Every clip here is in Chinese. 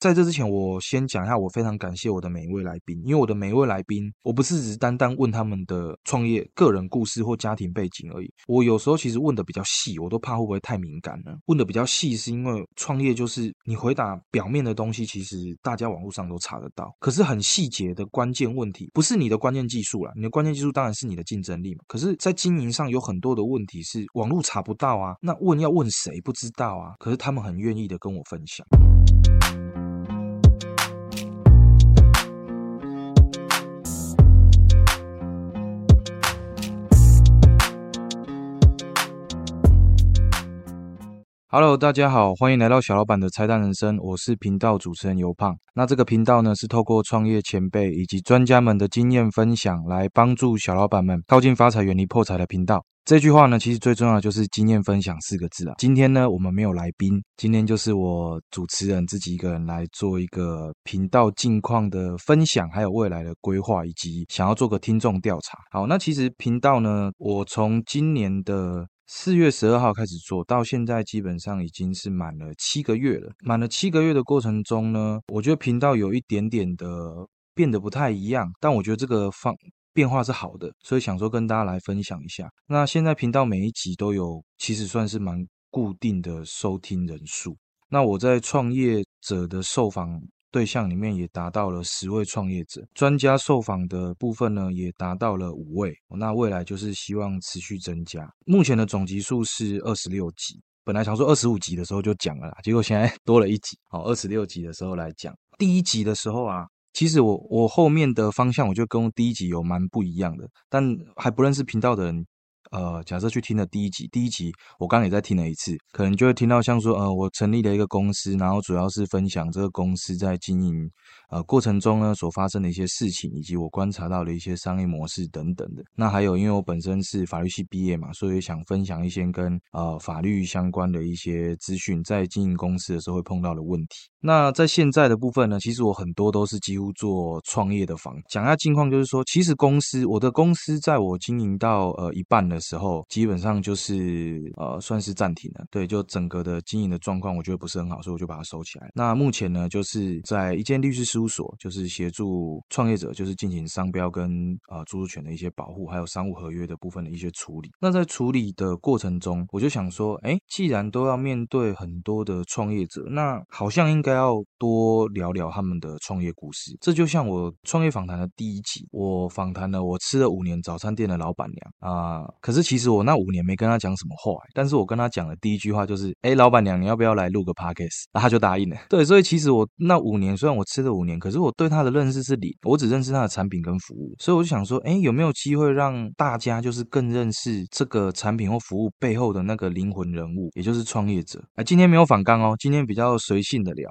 在这之前，我先讲一下，我非常感谢我的每一位来宾，因为我的每一位来宾，我不是只单单问他们的创业个人故事或家庭背景而已。我有时候其实问的比较细，我都怕会不会太敏感了。问的比较细，是因为创业就是你回答表面的东西，其实大家网络上都查得到，可是很细节的关键问题，不是你的关键技术了，你的关键技术当然是你的竞争力嘛。可是，在经营上有很多的问题是网络查不到啊，那问要问谁不知道啊？可是他们很愿意的跟我分享。Hello，大家好，欢迎来到小老板的拆弹人生，我是频道主持人尤胖。那这个频道呢，是透过创业前辈以及专家们的经验分享，来帮助小老板们靠近发财、远离破财的频道。这句话呢，其实最重要的就是经验分享四个字啊。今天呢，我们没有来宾，今天就是我主持人自己一个人来做一个频道近况的分享，还有未来的规划，以及想要做个听众调查。好，那其实频道呢，我从今年的。四月十二号开始做到现在，基本上已经是满了七个月了。满了七个月的过程中呢，我觉得频道有一点点的变得不太一样，但我觉得这个方变化是好的，所以想说跟大家来分享一下。那现在频道每一集都有，其实算是蛮固定的收听人数。那我在创业者的受访。对象里面也达到了十位创业者，专家受访的部分呢也达到了五位。那未来就是希望持续增加。目前的总集数是二十六集，本来想说二十五集的时候就讲了啦，结果现在 多了一集。好，二十六集的时候来讲，第一集的时候啊，其实我我后面的方向我就跟第一集有蛮不一样的，但还不认识频道的人。呃，假设去听了第一集，第一集我刚也在听了一次，可能就会听到像说，呃，我成立了一个公司，然后主要是分享这个公司在经营呃过程中呢所发生的一些事情，以及我观察到的一些商业模式等等的。那还有，因为我本身是法律系毕业嘛，所以想分享一些跟呃法律相关的一些资讯，在经营公司的时候会碰到的问题。那在现在的部分呢，其实我很多都是几乎做创业的房。讲一下近况，就是说，其实公司我的公司在我经营到呃一半的。时候基本上就是呃算是暂停了，对，就整个的经营的状况我觉得不是很好，所以我就把它收起来。那目前呢，就是在一间律师事务所，就是协助创业者，就是进行商标跟呃著作权的一些保护，还有商务合约的部分的一些处理。那在处理的过程中，我就想说，哎，既然都要面对很多的创业者，那好像应该要多聊聊他们的创业故事。这就像我创业访谈的第一集，我访谈了我吃了五年早餐店的老板娘啊。可是其实我那五年没跟他讲什么话，但是我跟他讲的第一句话就是，哎，老板娘，你要不要来录个 podcast？然后他就答应了。对，所以其实我那五年虽然我吃了五年，可是我对他的认识是零，我只认识他的产品跟服务。所以我就想说，哎，有没有机会让大家就是更认识这个产品或服务背后的那个灵魂人物，也就是创业者？哎，今天没有反刚哦，今天比较随性的聊。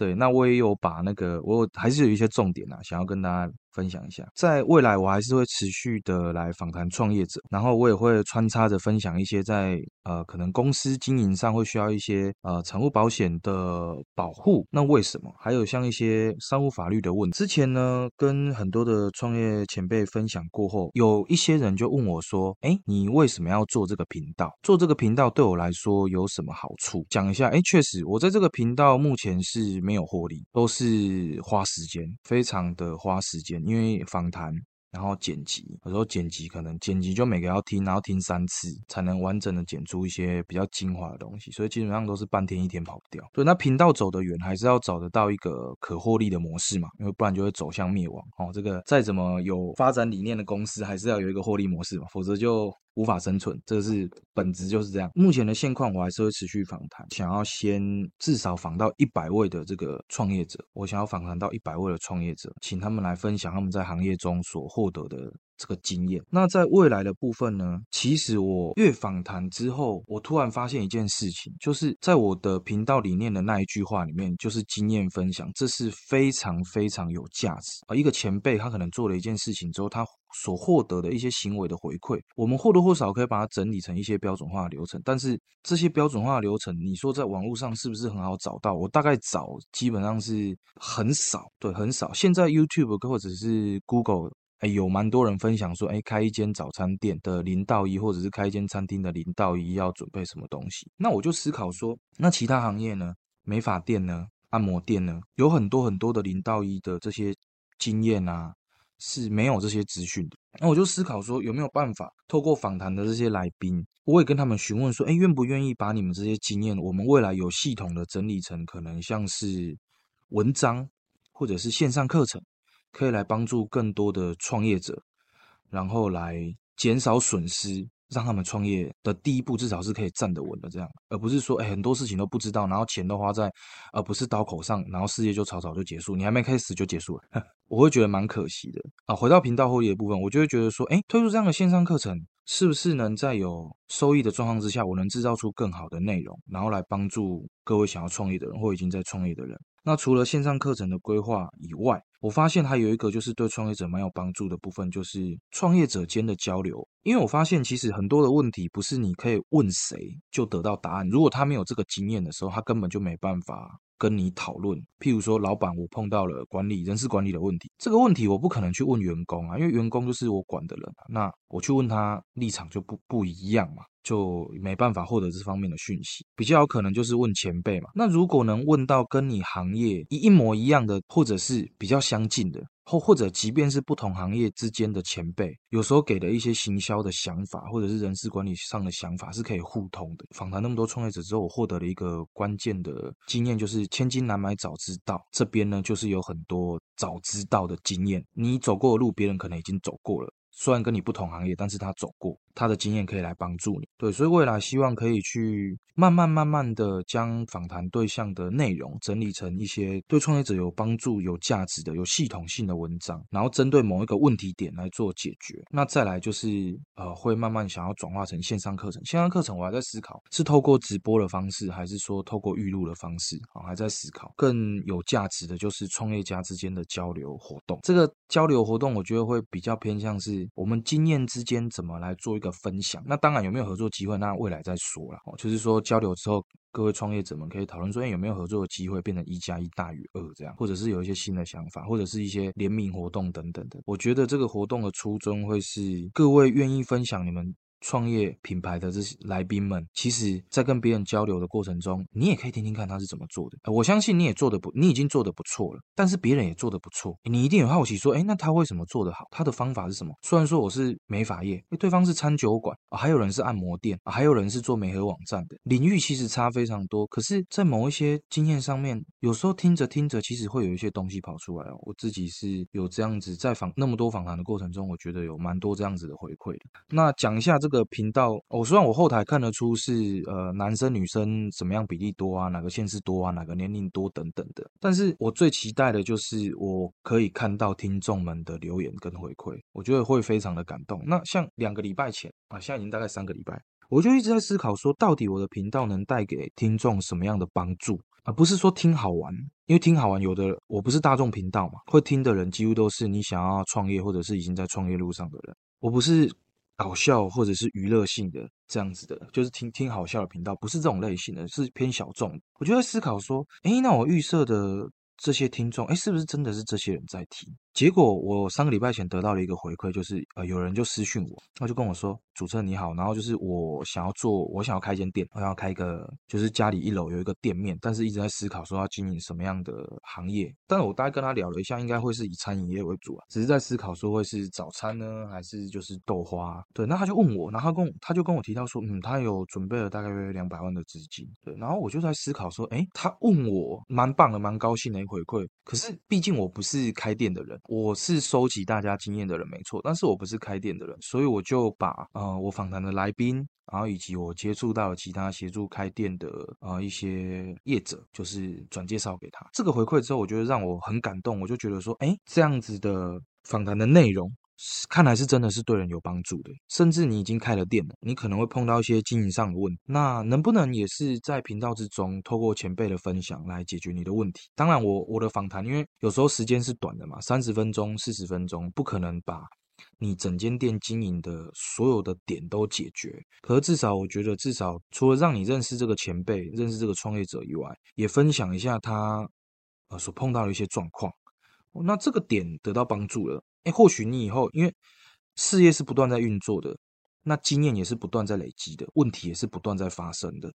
对，那我也有把那个，我还是有一些重点啊，想要跟大家。分享一下，在未来我还是会持续的来访谈创业者，然后我也会穿插着分享一些在呃可能公司经营上会需要一些呃财务保险的保护，那为什么？还有像一些商务法律的问题。之前呢跟很多的创业前辈分享过后，有一些人就问我说：“哎，你为什么要做这个频道？做这个频道对我来说有什么好处？”讲一下，哎，确实我在这个频道目前是没有获利，都是花时间，非常的花时间。因为访谈，然后剪辑，有时候剪辑可能剪辑就每个要听，然后听三次才能完整的剪出一些比较精华的东西，所以基本上都是半天一天跑不掉。对，那频道走得远，还是要找得到一个可获利的模式嘛，因为不然就会走向灭亡。哦，这个再怎么有发展理念的公司，还是要有一个获利模式嘛，否则就。无法生存，这是本质就是这样。目前的现况，我还是会持续访谈，想要先至少访到一百位的这个创业者，我想要访谈到一百位的创业者，请他们来分享他们在行业中所获得的这个经验。那在未来的部分呢？其实我越访谈之后，我突然发现一件事情，就是在我的频道里面的那一句话里面，就是经验分享，这是非常非常有价值啊。一个前辈他可能做了一件事情之后，他所获得的一些行为的回馈，我们或多或少可以把它整理成一些标准化流程。但是这些标准化流程，你说在网络上是不是很好找到？我大概找基本上是很少，对，很少。现在 YouTube 或者是 Google，哎，有蛮多人分享说，哎，开一间早餐店的零到一，或者是开一间餐厅的零到一要准备什么东西。那我就思考说，那其他行业呢？美发店呢？按摩店呢，有很多很多的零到一的这些经验啊，是没有这些资讯的。那我就思考说，有没有办法透过访谈的这些来宾，我也跟他们询问说，哎，愿不愿意把你们这些经验，我们未来有系统的整理成可能像是文章或者是线上课程，可以来帮助更多的创业者，然后来减少损失。让他们创业的第一步至少是可以站得稳的，这样，而不是说，哎，很多事情都不知道，然后钱都花在，而不是刀口上，然后事业就草草就结束，你还没开始就结束了，我会觉得蛮可惜的啊。回到频道后益的部分，我就会觉得说，哎，推出这样的线上课程，是不是能在有收益的状况之下，我能制造出更好的内容，然后来帮助各位想要创业的人或已经在创业的人。那除了线上课程的规划以外，我发现还有一个就是对创业者蛮有帮助的部分，就是创业者间的交流。因为我发现其实很多的问题不是你可以问谁就得到答案，如果他没有这个经验的时候，他根本就没办法跟你讨论。譬如说，老板，我碰到了管理人事管理的问题，这个问题我不可能去问员工啊，因为员工就是我管的人啊，那我去问他立场就不不一样嘛。就没办法获得这方面的讯息，比较有可能就是问前辈嘛。那如果能问到跟你行业一一模一样的，或者是比较相近的，或或者即便是不同行业之间的前辈，有时候给的一些行销的想法，或者是人事管理上的想法是可以互通的。访谈那么多创业者之后，我获得了一个关键的经验，就是千金难买早知道。这边呢，就是有很多早知道的经验，你走过的路，别人可能已经走过了。虽然跟你不同行业，但是他走过，他的经验可以来帮助你。对，所以未来希望可以去慢慢慢慢的将访谈对象的内容整理成一些对创业者有帮助、有价值的、有系统性的文章，然后针对某一个问题点来做解决。那再来就是呃，会慢慢想要转化成线上课程。线上课程我还在思考，是透过直播的方式，还是说透过预录的方式啊？还在思考。更有价值的就是创业家之间的交流活动。这个交流活动，我觉得会比较偏向是。我们经验之间怎么来做一个分享？那当然有没有合作机会，那未来再说了。哦，就是说交流之后，各位创业者们可以讨论说，哎，有没有合作的机会，变成一加一大于二这样，或者是有一些新的想法，或者是一些联名活动等等的。我觉得这个活动的初衷会是各位愿意分享你们。创业品牌的这些来宾们，其实，在跟别人交流的过程中，你也可以听听看他是怎么做的。我相信你也做的不，你已经做的不错了。但是别人也做的不错，你一定有好奇说，哎，那他为什么做得好？他的方法是什么？虽然说我是美发业，对方是餐酒馆啊，还有人是按摩店啊，还有人是做美合网站的，领域其实差非常多。可是，在某一些经验上面，有时候听着听着，其实会有一些东西跑出来哦。我自己是有这样子在访那么多访谈的过程中，我觉得有蛮多这样子的回馈的。那讲一下这。个频道，我虽然我后台看得出是呃男生女生什么样比例多啊，哪个县市多啊，哪个年龄多等等的，但是我最期待的就是我可以看到听众们的留言跟回馈，我觉得会非常的感动。那像两个礼拜前啊，现在已经大概三个礼拜，我就一直在思考说，到底我的频道能带给听众什么样的帮助，而不是说听好玩，因为听好玩，有的我不是大众频道嘛，会听的人几乎都是你想要创业或者是已经在创业路上的人，我不是。搞笑或者是娱乐性的这样子的，就是听听好笑的频道，不是这种类型的，是偏小众。我就在思考说，哎，那我预设的这些听众，哎，是不是真的是这些人在听？结果我三个礼拜前得到了一个回馈，就是呃，有人就私讯我，他就跟我说。主持人你好，然后就是我想要做，我想要开一间店，我想要开一个，就是家里一楼有一个店面，但是一直在思考说要经营什么样的行业。但是我大概跟他聊了一下，应该会是以餐饮业为主啊，只是在思考说会是早餐呢，还是就是豆花？对，那他就问我，然后他跟他就跟我提到说，嗯，他有准备了大概约两百万的资金。对，然后我就在思考说，哎，他问我蛮棒的，蛮高兴的一回馈。可是毕竟我不是开店的人，我是收集大家经验的人，没错，但是我不是开店的人，所以我就把呃。我访谈的来宾，然后以及我接触到其他协助开店的呃一些业者，就是转介绍给他。这个回馈之后，我觉得让我很感动。我就觉得说，哎，这样子的访谈的内容，看来是真的是对人有帮助的。甚至你已经开了店了，你可能会碰到一些经营上的问题，那能不能也是在频道之中，透过前辈的分享来解决你的问题？当然，我我的访谈，因为有时候时间是短的嘛，三十分钟、四十分钟，不可能把。你整间店经营的所有的点都解决，可是至少我觉得，至少除了让你认识这个前辈、认识这个创业者以外，也分享一下他呃所碰到的一些状况。那这个点得到帮助了，哎，或许你以后因为事业是不断在运作的，那经验也是不断在累积的，问题也是不断在发生的。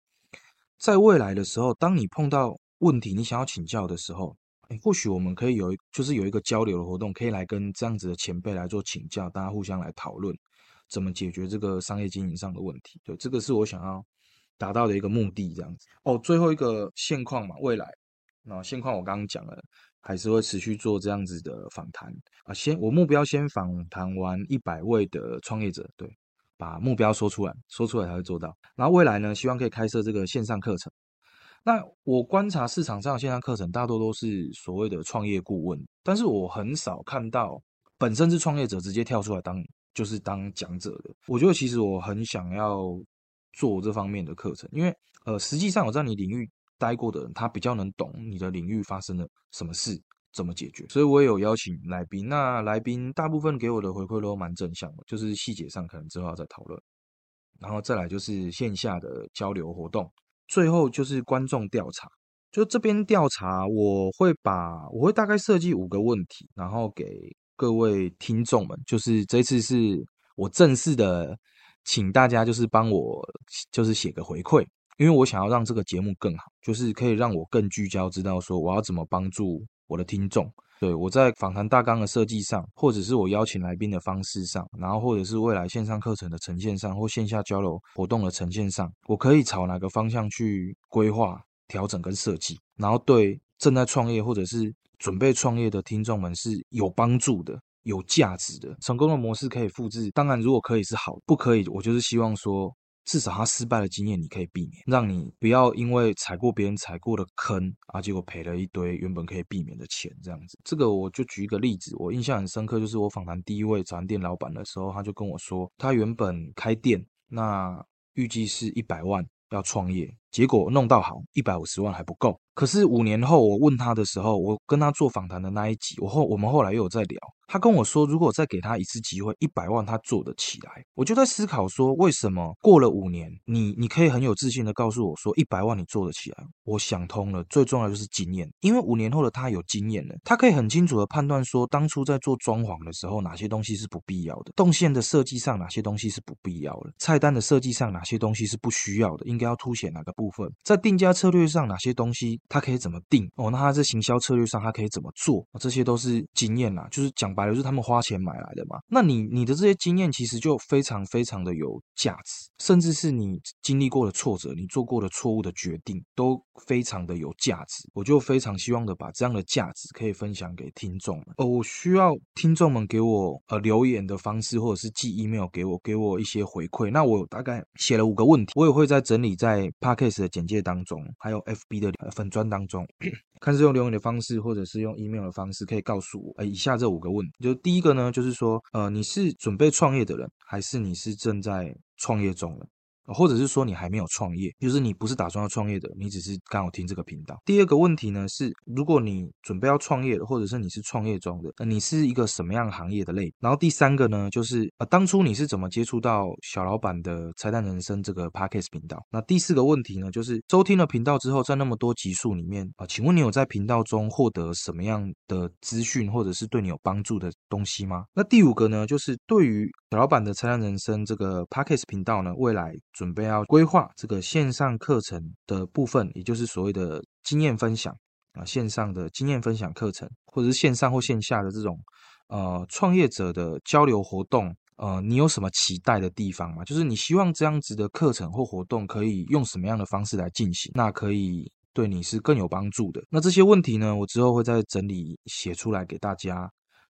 在未来的时候，当你碰到问题你想要请教的时候，哎，或许我们可以有就是有一个交流的活动，可以来跟这样子的前辈来做请教，大家互相来讨论怎么解决这个商业经营上的问题。对，这个是我想要达到的一个目的，这样子。哦，最后一个现况嘛，未来那现况我刚刚讲了。还是会持续做这样子的访谈啊，先我目标先访谈完一百位的创业者，对，把目标说出来，说出来才会做到。然后未来呢，希望可以开设这个线上课程。那我观察市场上线上课程大多都是所谓的创业顾问，但是我很少看到本身是创业者直接跳出来当就是当讲者的。我觉得其实我很想要做这方面的课程，因为呃，实际上我在你领域。待过的人，他比较能懂你的领域发生了什么事，怎么解决。所以我也有邀请来宾，那来宾大部分给我的回馈都蛮正向的，就是细节上可能之后要再讨论。然后再来就是线下的交流活动，最后就是观众调查。就这边调查，我会把我会大概设计五个问题，然后给各位听众们，就是这次是我正式的，请大家就是帮我就是写个回馈。因为我想要让这个节目更好，就是可以让我更聚焦，知道说我要怎么帮助我的听众。对我在访谈大纲的设计上，或者是我邀请来宾的方式上，然后或者是未来线上课程的呈现上，或线下交流活动的呈现上，我可以朝哪个方向去规划、调整跟设计，然后对正在创业或者是准备创业的听众们是有帮助的、有价值的。成功的模式可以复制，当然如果可以是好，不可以我就是希望说。至少他失败的经验你可以避免，让你不要因为踩过别人踩过的坑啊，结果赔了一堆原本可以避免的钱，这样子。这个我就举一个例子，我印象很深刻，就是我访谈第一位早餐店老板的时候，他就跟我说，他原本开店，那预计是一百万要创业，结果弄到好一百五十万还不够。可是五年后我问他的时候，我跟他做访谈的那一集，我后我们后来又有在聊。他跟我说，如果再给他一次机会，一百万他做得起来。我就在思考说，为什么过了五年，你你可以很有自信的告诉我说，一百万你做得起来？我想通了，最重要就是经验，因为五年后的他有经验了，他可以很清楚的判断说，当初在做装潢的时候，哪些东西是不必要的，动线的设计上哪些东西是不必要的，菜单的设计上哪些东西是不需要的，应该要凸显哪个部部分，在定价策略上哪些东西他可以怎么定哦？那他在行销策略上他可以怎么做？这些都是经验啦，就是讲白了，就是他们花钱。买来的嘛？那你你的这些经验其实就非常非常的有价值，甚至是你经历过的挫折，你做过的错误的决定，都非常的有价值。我就非常希望的把这样的价值可以分享给听众们。呃，我需要听众们给我呃留言的方式，或者是寄 email 给我，给我一些回馈。那我大概写了五个问题，我也会在整理在 park 的简介当中，还有 FB 的粉砖当中。看是用留言的方式，或者是用 email 的方式，可以告诉我，呃，以下这五个问题，就第一个呢，就是说，呃，你是准备创业的人，还是你是正在创业中的？或者是说你还没有创业，就是你不是打算要创业的，你只是刚好听这个频道。第二个问题呢是，如果你准备要创业的，或者是你是创业中的，呃，你是一个什么样行业的类？然后第三个呢，就是呃，当初你是怎么接触到小老板的拆弹人生这个 podcast 频道？那第四个问题呢，就是收听了频道之后，在那么多集数里面啊，请问你有在频道中获得什么样的资讯，或者是对你有帮助的东西吗？那第五个呢，就是对于小老板的拆弹人生这个 podcast 频道呢，未来。准备要规划这个线上课程的部分，也就是所谓的经验分享啊，线上的经验分享课程，或者是线上或线下的这种呃创业者的交流活动，呃，你有什么期待的地方吗？就是你希望这样子的课程或活动可以用什么样的方式来进行？那可以对你是更有帮助的。那这些问题呢，我之后会再整理写出来给大家，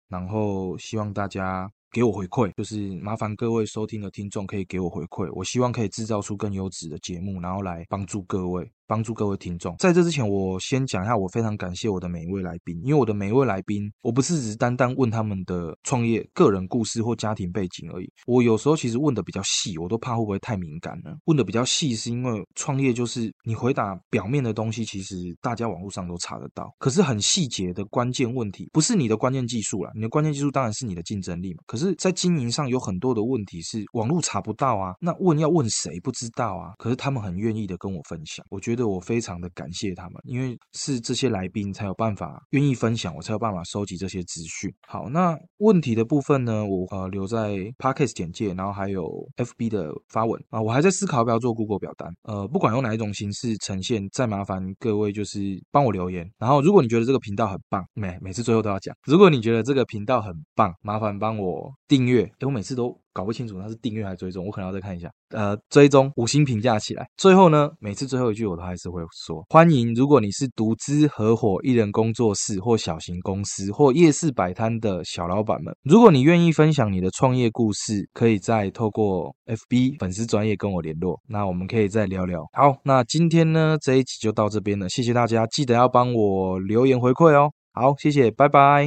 然后希望大家。给我回馈，就是麻烦各位收听的听众可以给我回馈，我希望可以制造出更优质的节目，然后来帮助各位。帮助各位听众。在这之前，我先讲一下，我非常感谢我的每一位来宾，因为我的每一位来宾，我不是只单单问他们的创业、个人故事或家庭背景而已。我有时候其实问的比较细，我都怕会不会太敏感了。问的比较细，是因为创业就是你回答表面的东西，其实大家网络上都查得到。可是很细节的关键问题，不是你的关键技术了，你的关键技术当然是你的竞争力嘛。可是，在经营上有很多的问题是网络查不到啊，那问要问谁不知道啊？可是他们很愿意的跟我分享，我觉得。觉得我非常的感谢他们，因为是这些来宾才有办法愿意分享，我才有办法收集这些资讯。好，那问题的部分呢，我呃留在 Podcast 简介，然后还有 FB 的发文啊，我还在思考要不要做 Google 表单。呃，不管用哪一种形式呈现，再麻烦各位就是帮我留言。然后，如果你觉得这个频道很棒，每每次最后都要讲，如果你觉得这个频道很棒，麻烦帮我订阅。诶我每次都。搞不清楚他是订阅还是追踪，我可能要再看一下。呃，追踪五星评价起来。最后呢，每次最后一句我都还是会说：欢迎，如果你是独资、合伙、艺人工作室或小型公司或夜市摆摊的小老板们，如果你愿意分享你的创业故事，可以再透过 FB 粉丝专业跟我联络，那我们可以再聊聊。好，那今天呢这一集就到这边了，谢谢大家，记得要帮我留言回馈哦。好，谢谢，拜拜。